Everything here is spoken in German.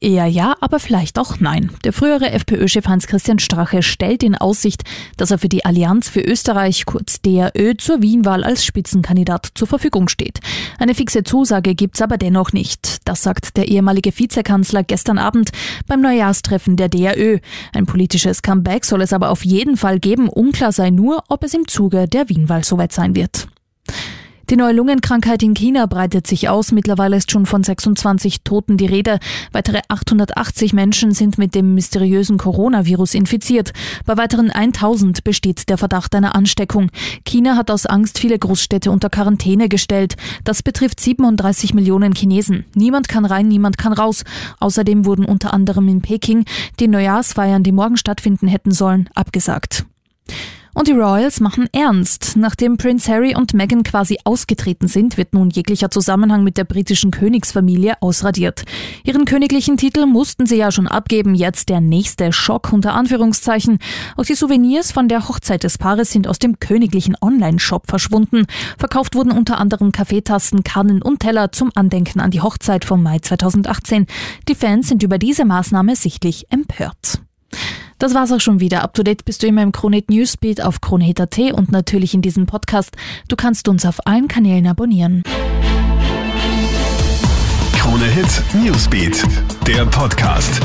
Eher ja, aber vielleicht auch nein. Der frühere FPÖ-Chef Hans-Christian Strache stellt in Aussicht, dass er für die Allianz für Österreich, kurz DRÖ, zur Wienwahl als Spitzenkandidat zur Verfügung steht. Eine fixe Zusage gibt's aber dennoch nicht. Das sagt der ehemalige Vizekanzler gestern Abend beim Neujahrstreffen der DRÖ. Ein politisches Comeback soll es aber auf jeden Fall geben. Unklar sei nur, ob es im Zuge der Wienwahl soweit sein wird. Die neue Lungenkrankheit in China breitet sich aus. Mittlerweile ist schon von 26 Toten die Rede. Weitere 880 Menschen sind mit dem mysteriösen Coronavirus infiziert. Bei weiteren 1000 besteht der Verdacht einer Ansteckung. China hat aus Angst viele Großstädte unter Quarantäne gestellt. Das betrifft 37 Millionen Chinesen. Niemand kann rein, niemand kann raus. Außerdem wurden unter anderem in Peking die Neujahrsfeiern, die morgen stattfinden hätten sollen, abgesagt. Und die Royals machen ernst. Nachdem Prince Harry und Meghan quasi ausgetreten sind, wird nun jeglicher Zusammenhang mit der britischen Königsfamilie ausradiert. Ihren königlichen Titel mussten sie ja schon abgeben, jetzt der nächste Schock unter Anführungszeichen. Auch die Souvenirs von der Hochzeit des Paares sind aus dem königlichen Online-Shop verschwunden. Verkauft wurden unter anderem Kaffeetassen, Kannen und Teller zum Andenken an die Hochzeit vom Mai 2018. Die Fans sind über diese Maßnahme sichtlich empört. Das war's auch schon wieder. Up to date bist du immer im Kronehit Newsbeat auf Kronehit.at und natürlich in diesem Podcast. Du kannst uns auf allen Kanälen abonnieren. Kronehit Newsbeat, der Podcast.